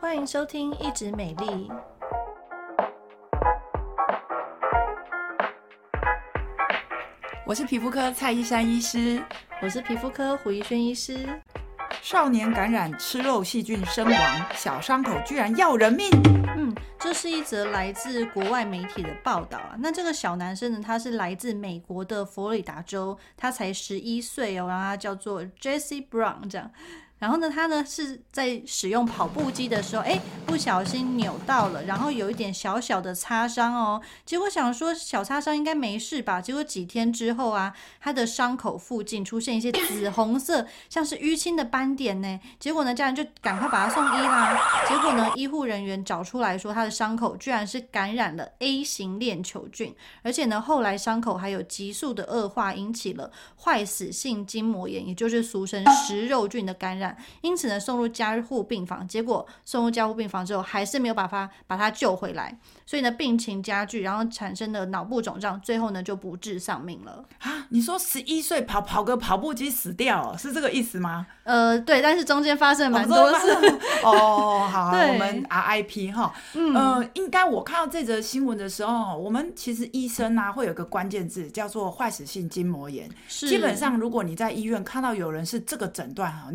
欢迎收听《一直美丽》，我是皮肤科蔡依珊医师，我是皮肤科胡怡轩医师。少年感染吃肉细菌身亡，小伤口居然要人命。嗯，这是一则来自国外媒体的报道啊。那这个小男生呢，他是来自美国的佛罗里达州，他才十一岁哦，然后他叫做 Jesse Brown 这样。然后呢，他呢是在使用跑步机的时候，哎，不小心扭到了，然后有一点小小的擦伤哦。结果想说小擦伤应该没事吧，结果几天之后啊，他的伤口附近出现一些紫红色，像是淤青的斑点呢。结果呢，家人就赶快把他送医啦。结果呢，医护人员找出来说，他的伤口居然是感染了 A 型链球菌，而且呢，后来伤口还有急速的恶化，引起了坏死性筋膜炎，也就是俗称食肉菌的感染。因此呢，送入加护病房，结果送入加护病房之后，还是没有把他把他救回来，所以呢，病情加剧，然后产生了脑部肿胀，最后呢就不治丧命了。啊，你说十一岁跑跑个跑步机死掉，是这个意思吗？呃，对，但是中间发生了蛮多事。哦，好，我们 RIP 哈，嗯，呃，应该我看到这则新闻的时候，我们其实医生啊会有个关键字叫做坏死性筋膜炎。是，基本上如果你在医院看到有人是这个诊断哈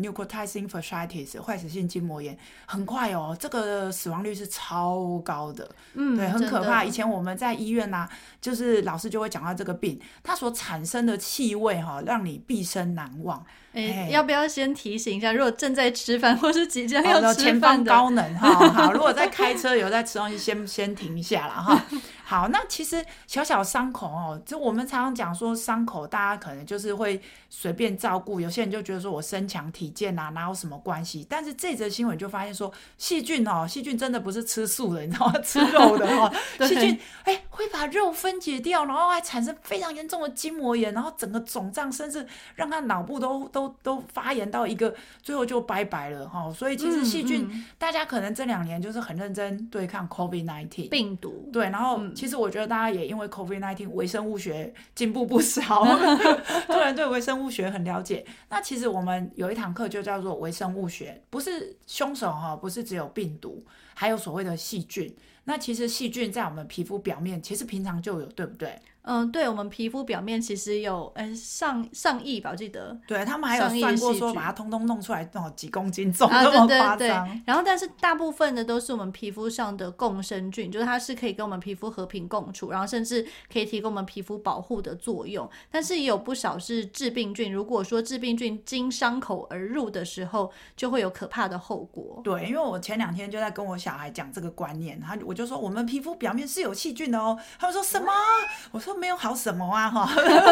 fasciitis 坏死性筋膜炎，很快哦，这个死亡率是超高的，嗯，对，很可怕。以前我们在医院呐、啊，就是老师就会讲到这个病，它所产生的气味哈，让你毕生难忘。哎，要不要先提醒一下，如果正在吃饭或是即将要吃饭的，前方高能哈，好，如果在开车有在吃东西，先先停一下了哈。好，那其实小小伤口哦，就我们常常讲说伤口，大家可能就是会随便照顾，有些人就觉得说我身强体健啊，哪有什么关系？但是这则新闻就发现说，细菌哦，细菌真的不是吃素的，你知道吗？吃肉的哦，细菌哎会把肉分解掉，然后还产生非常严重的筋膜炎，然后整个肿胀，甚至让他脑部都都都发炎到一个最后就拜拜了哈。所以其实细菌，嗯嗯、大家可能这两年就是很认真对抗 COVID-19 病毒，对，然后。其实我觉得大家也因为 COVID-19 微生物学进步不少，突然对微生物学很了解。那其实我们有一堂课就叫做微生物学，不是凶手哈，不是只有病毒，还有所谓的细菌。那其实细菌在我们皮肤表面，其实平常就有，对不对？嗯，对，我们皮肤表面其实有，嗯，上上亿吧，我记得。对，他们还有算过说，把它通通弄出来，哦，几公斤重，这么夸张。对，然后，但是大部分的都是我们皮肤上的共生菌，就是它是可以跟我们皮肤和平共处，然后甚至可以提供我们皮肤保护的作用。但是也有不少是致病菌，如果说致病菌经伤口而入的时候，就会有可怕的后果。对，因为我前两天就在跟我小孩讲这个观念，他我就说我们皮肤表面是有细菌的哦，他们说什么？我说。没有好什么啊哈，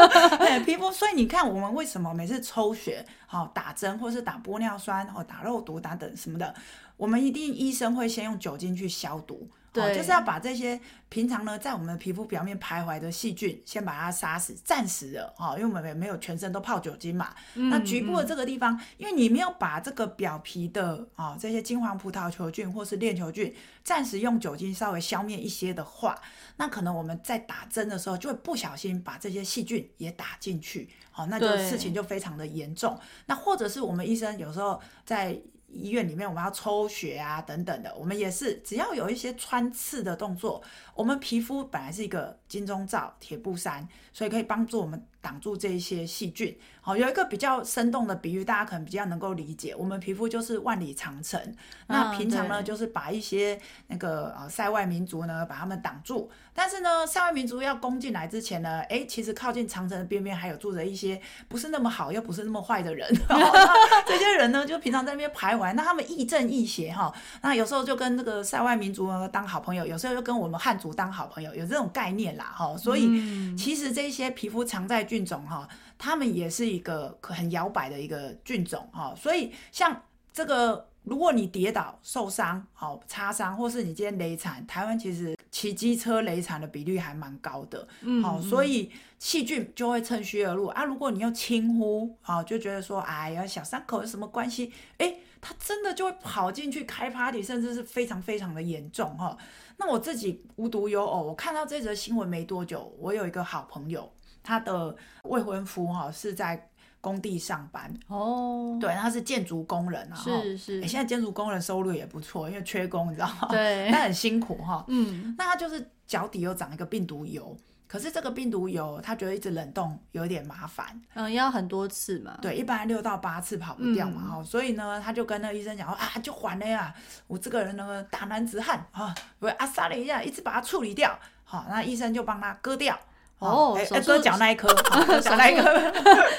皮肤，所以你看我们为什么每次抽血、好打针或是打玻尿酸、或打肉毒打等什么的，我们一定医生会先用酒精去消毒。对，就是要把这些平常呢在我们皮肤表面徘徊的细菌先把它杀死，暂时的哈，因为我们没有全身都泡酒精嘛。嗯、那局部的这个地方，因为你没有把这个表皮的啊这些金黄葡萄球菌或是链球菌暂时用酒精稍微消灭一些的话，那可能我们在打针的时候就会不小心把这些细菌也打进去，好，那就事情就非常的严重。那或者是我们医生有时候在。医院里面我们要抽血啊等等的，我们也是只要有一些穿刺的动作，我们皮肤本来是一个金钟罩铁布衫，所以可以帮助我们。挡住这一些细菌，好，有一个比较生动的比喻，大家可能比较能够理解。我们皮肤就是万里长城，那平常呢，就是把一些那个呃塞外民族呢，把他们挡住。但是呢，塞外民族要攻进来之前呢，哎，其实靠近长城的边边还有住着一些不是那么好又不是那么坏的人。这些人呢，就平常在那边徘徊，那他们亦正亦邪哈。那有时候就跟这个塞外民族呢当好朋友，有时候又跟我们汉族当好朋友，有这种概念啦哈。所以其实这些皮肤常在。菌种哈，他们也是一个很摇摆的一个菌种哈，所以像这个，如果你跌倒受伤、好擦伤，或是你今天雷残，台湾其实骑机车雷残的比率还蛮高的，嗯，好，所以细菌就会趁虚而入啊。如果你又轻忽，好，就觉得说，哎呀，小伤口有什么关系？哎，他真的就会跑进去开 party，甚至是非常非常的严重哈。那我自己无独有偶，我看到这则新闻没多久，我有一个好朋友。他的未婚夫哈是在工地上班。哦，对，他是建筑工人啊。是是。现在建筑工人收入也不错，因为缺工，你知道吗？对。但很辛苦哈。嗯。那他就是脚底又长一个病毒疣。可是这个病毒疣，他觉得一直冷冻有点麻烦，嗯，要很多次嘛。对，一般六到八次跑不掉嘛，哈、嗯，所以呢，他就跟那个医生讲说啊，就还了呀，我这个人那个大男子汉啊，我啊杀了一下，一直把它处理掉，好，那医生就帮他割掉。哦，割脚那一颗，割脚那一颗，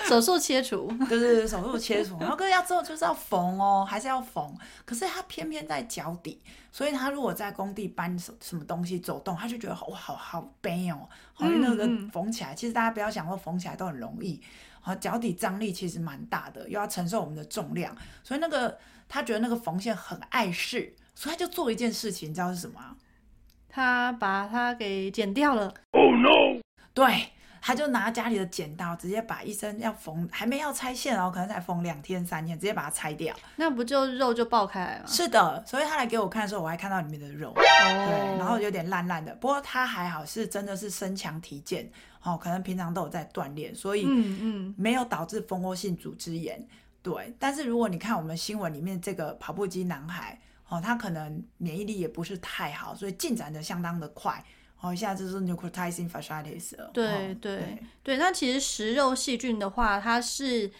手术 切除，就是手术切除。然后割掉之后就是要缝哦，还是要缝。可是他偏偏在脚底，所以他如果在工地搬什什么东西走动，他就觉得哇，好好悲哦。好，那个缝起来，其实大家不要想说缝起来都很容易。好，脚底张力其实蛮大的，又要承受我们的重量，所以那个他觉得那个缝线很碍事，所以他就做一件事情，你知道是什么？他把它给剪掉了。Oh no！对，他就拿家里的剪刀，直接把医生要缝，还没要拆线哦，可能才缝两天三天，直接把它拆掉，那不就肉就爆开来吗？是的，所以他来给我看的时候，我还看到里面的肉，哦、对，然后有点烂烂的，不过他还好，是真的是身强体健，哦，可能平常都有在锻炼，所以嗯嗯，没有导致蜂窝性组织炎，对。但是如果你看我们新闻里面这个跑步机男孩，哦，他可能免疫力也不是太好，所以进展的相当的快。哦，现在就是 necrotizing fasciitis 了。对对对，对，那其实食肉细菌的话，它是。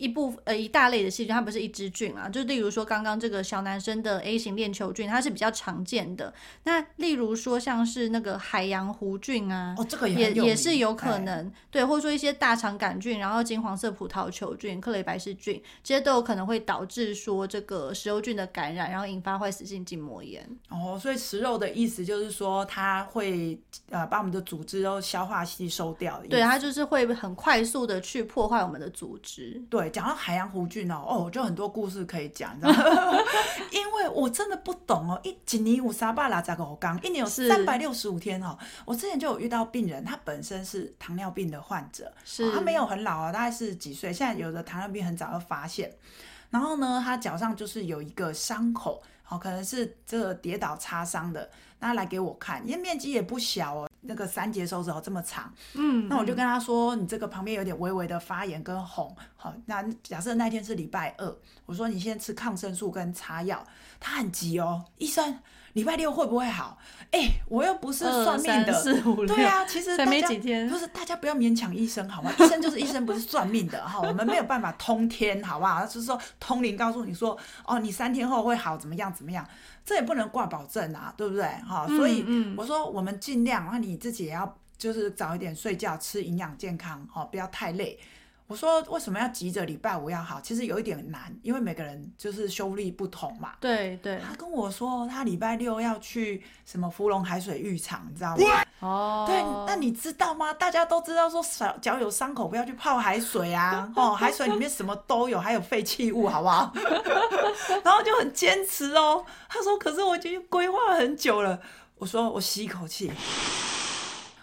一部呃一大类的细菌，它不是一支菌啊，就例如说刚刚这个小男生的 A 型链球菌，它是比较常见的。那例如说像是那个海洋弧菌啊，哦，这个也也，也是有可能，哎、对，或者说一些大肠杆菌，然后金黄色葡萄球菌、克雷白氏菌，这些都有可能会导致说这个食肉菌的感染，然后引发坏死性筋膜炎。哦，所以食肉的意思就是说它会呃把我们的组织都消化吸收掉，对，它就是会很快速的去破坏我们的组织，对。讲到海洋弧菌哦，哦，就很多故事可以讲，你知道吗？因为我真的不懂哦，一几年有三百六十五天，一年有三百六十五天哦。我之前就有遇到病人，他本身是糖尿病的患者，是、哦、他没有很老啊，大概是几岁？现在有的糖尿病很早就发现，然后呢，他脚上就是有一个伤口，哦，可能是这个跌倒擦伤的，那他来给我看，因为面积也不小哦。那个三节手指头这么长，嗯，那我就跟他说，你这个旁边有点微微的发炎跟红，好，那假设那天是礼拜二，我说你先吃抗生素跟擦药，他很急哦，医生，礼拜六会不会好？哎，我又不是算命的，对啊，其实才没几天，不是大家不要勉强医生好吗？医生就是医生，不是算命的哈，我们没有办法通天，好不好？就是说通灵告诉你说，哦，你三天后会好，怎么样怎么样。这也不能挂保证啊，对不对？哈、嗯，所以我说我们尽量，那你自己也要就是早一点睡觉，吃营养健康，哦，不要太累。我说为什么要急着礼拜五要好？其实有一点难，因为每个人就是修力不同嘛。对对。他跟我说他礼拜六要去什么芙蓉海水浴场，你知道吗？哦。对，那你知道吗？大家都知道说脚脚有伤口不要去泡海水啊，哦，海水里面什么都有，还有废弃物，好不好？然后就很坚持哦。他说：“可是我已经规划了很久了。”我说：“我吸一口气。”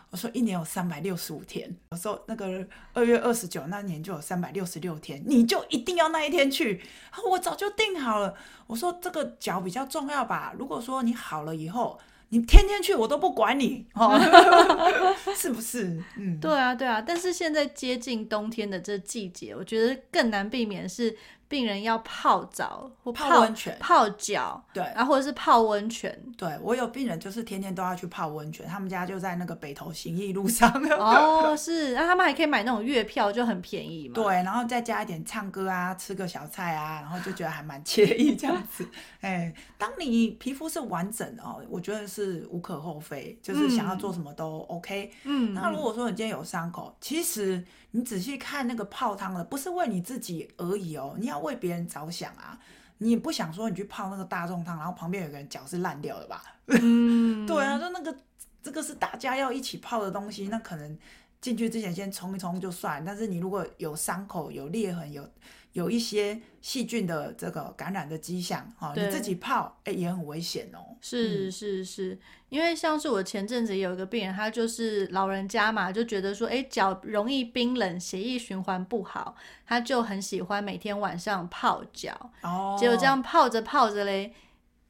我说：“一年有三百六十五天。”我说：“那个二月二十九那年就有三百六十六天，你就一定要那一天去。”我早就定好了。我说：“这个脚比较重要吧？如果说你好了以后，你天天去我都不管你，哦、是不是？”嗯，对啊，对啊。但是现在接近冬天的这季节，我觉得更难避免是。病人要泡澡或泡温泉、泡脚，对，然后或者是泡温泉。对，我有病人就是天天都要去泡温泉，他们家就在那个北投行义路上。哦，是，那他们还可以买那种月票，就很便宜嘛。对，然后再加一点唱歌啊，吃个小菜啊，然后就觉得还蛮惬意这样子。哎，当你皮肤是完整的哦，我觉得是无可厚非，就是想要做什么都 OK。嗯，那如果说你今天有伤口，其实。你仔细看那个泡汤的，不是为你自己而已哦，你要为别人着想啊。你也不想说你去泡那个大众汤，然后旁边有个人脚是烂掉的吧？嗯，对啊，就那个这个是大家要一起泡的东西，那可能进去之前先冲一冲就算。但是你如果有伤口、有裂痕、有有一些细菌的这个感染的迹象，哈，你自己泡，哎，也很危险哦。是是是，因为像是我前阵子有一个病人，他就是老人家嘛，就觉得说，哎，脚容易冰冷，血液循环不好，他就很喜欢每天晚上泡脚。哦，结果这样泡着泡着嘞，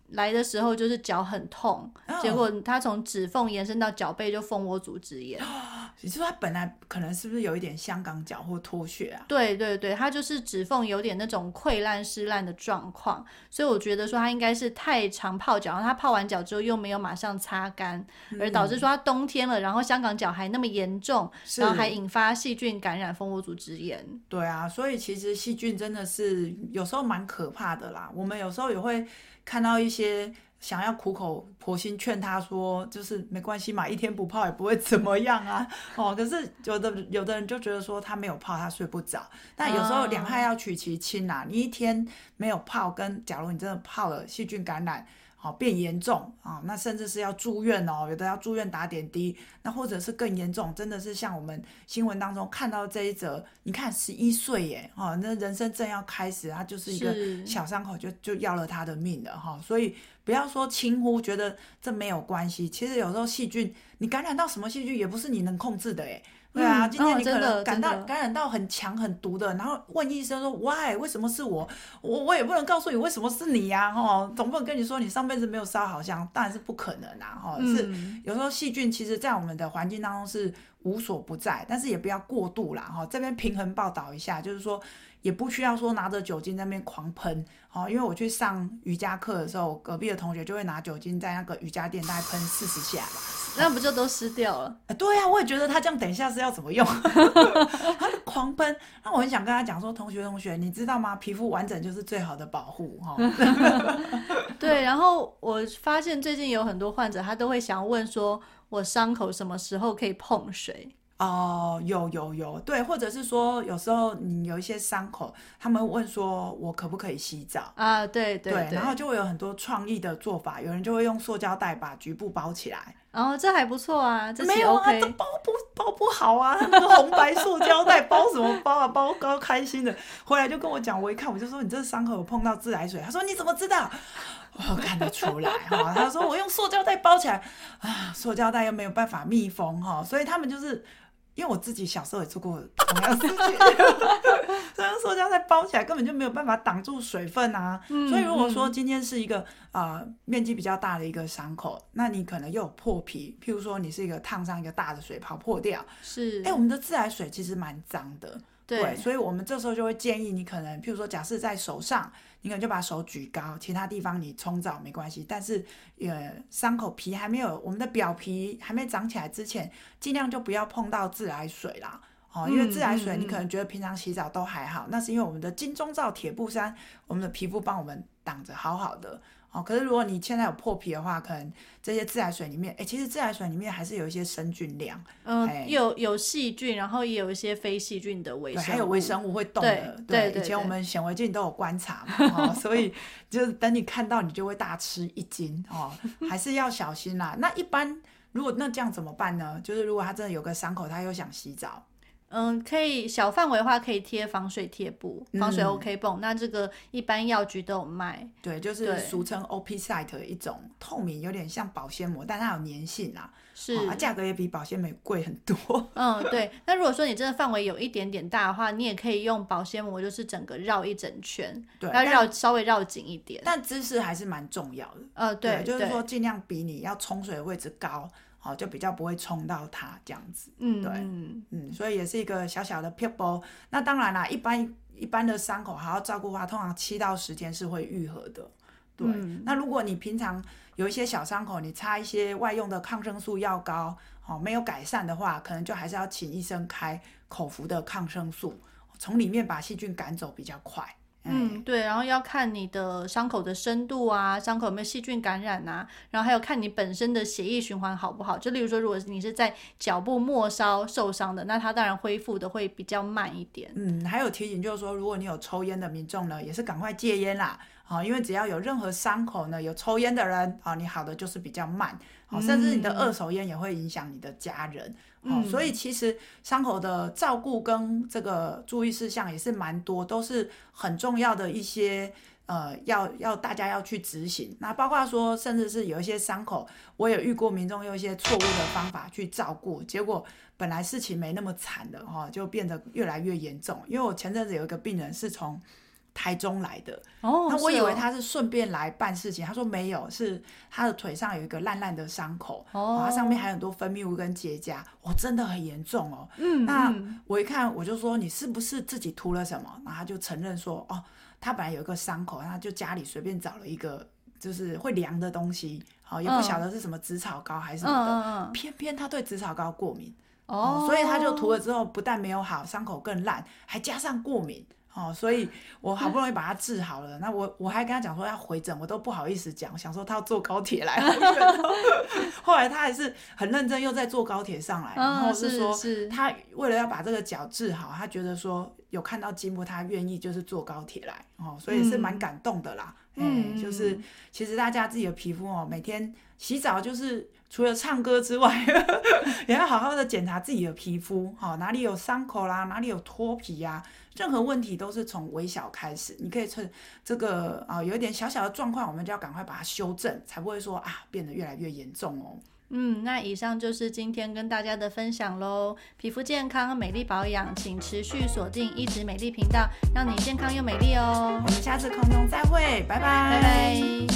来的时候就是脚很痛，哦、结果他从指缝延伸到脚背就蜂窝组织炎。也就是说他本来可能是不是有一点香港脚或脱屑啊？对对对，他就是指缝有点那种溃烂湿烂的状况，所以我觉得说他应该是太常泡脚，然后他泡完脚之后又没有马上擦干，嗯、而导致说他冬天了，然后香港脚还那么严重，然后还引发细菌感染蜂窝组织炎。对啊，所以其实细菌真的是有时候蛮可怕的啦。我们有时候也会看到一些。想要苦口婆心劝他说，就是没关系嘛，一天不泡也不会怎么样啊。哦，可是有的有的人就觉得说他没有泡他睡不着，但有时候两害要取其轻啊。你一天没有泡，跟假如你真的泡了细菌感染。好变严重啊，那甚至是要住院哦，有的要住院打点滴，那或者是更严重，真的是像我们新闻当中看到这一则，你看十一岁耶，哈，那人生正要开始，他就是一个小伤口就就要了他的命了哈，所以不要说轻忽，觉得这没有关系，其实有时候细菌你感染到什么细菌也不是你能控制的哎。对啊，今天你可能感到感染到很强很毒的，然后问医生说 why 为什么是我？我我也不能告诉你为什么是你呀，哦，总不能跟你说你上辈子没有烧好香，当然是不可能啊，哈，是有时候细菌其实在我们的环境当中是无所不在，但是也不要过度啦，哈，这边平衡报道一下，就是说。也不需要说拿着酒精在那边狂喷，哦，因为我去上瑜伽课的时候，隔壁的同学就会拿酒精在那个瑜伽垫大概喷四十下吧，那不就都湿掉了？啊，对呀、啊，我也觉得他这样等一下是要怎么用？他就狂喷，那我很想跟他讲说，同学同学，你知道吗？皮肤完整就是最好的保护，哈、哦。对，然后我发现最近有很多患者，他都会想问说，我伤口什么时候可以碰水？哦，有有有，对，或者是说，有时候你有一些伤口，他们问说，我可不可以洗澡啊？对对然后就会有很多创意的做法，有人就会用塑胶袋把局部包起来。哦，这还不错啊，这 OK、没有啊，这包不包不好啊，那个红白塑胶袋 包什么包啊？包高开心的，回来就跟我讲，我一看我就说，你这伤口有碰到自来水，他说你怎么知道？我看得出来哈，他说我用塑胶袋包起来啊，塑胶袋又没有办法密封哈，所以他们就是。因为我自己小时候也做过同样的事情，这样塑胶袋包起来根本就没有办法挡住水分啊。嗯、所以如果说今天是一个啊、呃、面积比较大的一个伤口，那你可能又有破皮，譬如说你是一个烫伤一个大的水泡破掉，是。哎，我们的自来水其实蛮脏的，对，对，所以我们这时候就会建议你可能譬如说假设在手上。你可能就把手举高，其他地方你冲澡没关系。但是，呃，伤口皮还没有，我们的表皮还没长起来之前，尽量就不要碰到自来水啦。哦，因为自来水你可能觉得平常洗澡都还好，嗯嗯、那是因为我们的金钟罩铁布衫，我们的皮肤帮我们挡着好好的。哦，可是如果你现在有破皮的话，可能这些自来水里面，哎，其实自来水里面还是有一些生菌量，嗯，诶有有细菌，然后也有一些非细菌的微生物，还有微生物会动的，对，以前我们显微镜都有观察嘛，哦，所以就是等你看到，你就会大吃一惊哦，还是要小心啦。那一般如果那这样怎么办呢？就是如果他真的有个伤口，他又想洗澡。嗯，可以小范围的话，可以贴防水贴布、防水 OK 绷。嗯、那这个一般药局都有卖。对，就是俗称 OP Site 的一种透明，有点像保鲜膜，但它有粘性啊。是，啊，价格也比保鲜膜贵很多。嗯，对。那如果说你真的范围有一点点大的话，你也可以用保鲜膜，就是整个绕一整圈，对，要绕稍微绕紧一点。但姿势还是蛮重要的。呃，对，对就是说尽量比你要冲水的位置高。哦，就比较不会冲到它这样子，嗯，对，嗯，所以也是一个小小的撇步。那当然啦，一般一般的伤口还要照顾的话，通常七到十天是会愈合的。对，嗯、那如果你平常有一些小伤口，你擦一些外用的抗生素药膏，哦，没有改善的话，可能就还是要请医生开口服的抗生素，从里面把细菌赶走比较快。嗯，对，然后要看你的伤口的深度啊，伤口有没有细菌感染啊，然后还有看你本身的血液循环好不好。就例如说，如果你是在脚部末梢受伤的，那它当然恢复的会比较慢一点。嗯，还有提醒就是说，如果你有抽烟的民众呢，也是赶快戒烟啦。好，因为只要有任何伤口呢，有抽烟的人，啊，你好的就是比较慢，好，甚至你的二手烟也会影响你的家人。好，所以其实伤口的照顾跟这个注意事项也是蛮多，都是很重要的一些，呃，要要大家要去执行。那包括说，甚至是有一些伤口，我也遇过民众用一些错误的方法去照顾，结果本来事情没那么惨的哈，就变得越来越严重。因为我前阵子有一个病人是从台中来的。哦，那我以为他是顺便来办事情，他说没有，是他的腿上有一个烂烂的伤口，哦他上面还有很多分泌物跟结痂，哦，真的很严重哦。嗯，那嗯我一看，我就说你是不是自己涂了什么？然后他就承认说，哦，他本来有一个伤口，他就家里随便找了一个就是会凉的东西，好、也不晓得是什么紫草膏还是什么的，嗯嗯嗯偏偏他对紫草膏过敏。哦，所以他就涂了之后，不但没有好，伤口更烂，还加上过敏。哦，所以我好不容易把他治好了，那我我还跟他讲说要回诊，我都不好意思讲，想说他要坐高铁来。后来他还是很认真，又在坐高铁上来，然后是说他为了要把这个脚治好，他觉得说有看到金木，他愿意就是坐高铁来哦，所以是蛮感动的啦。嗯欸，就是其实大家自己的皮肤哦，每天洗澡就是除了唱歌之外，也要好好的检查自己的皮肤，好、哪里有伤口啦，哪里有脱皮呀、任何问题都是从微小开始。你可以趁这个啊、有一点小小的状况，我们就要赶快把它修正，才不会说啊变得越来越严重哦。嗯那以上就是今天跟大家的分享喽皮肤健康美丽保养请持续锁定一直美丽频道让你健康又美丽哦。我们下次空中再会拜拜。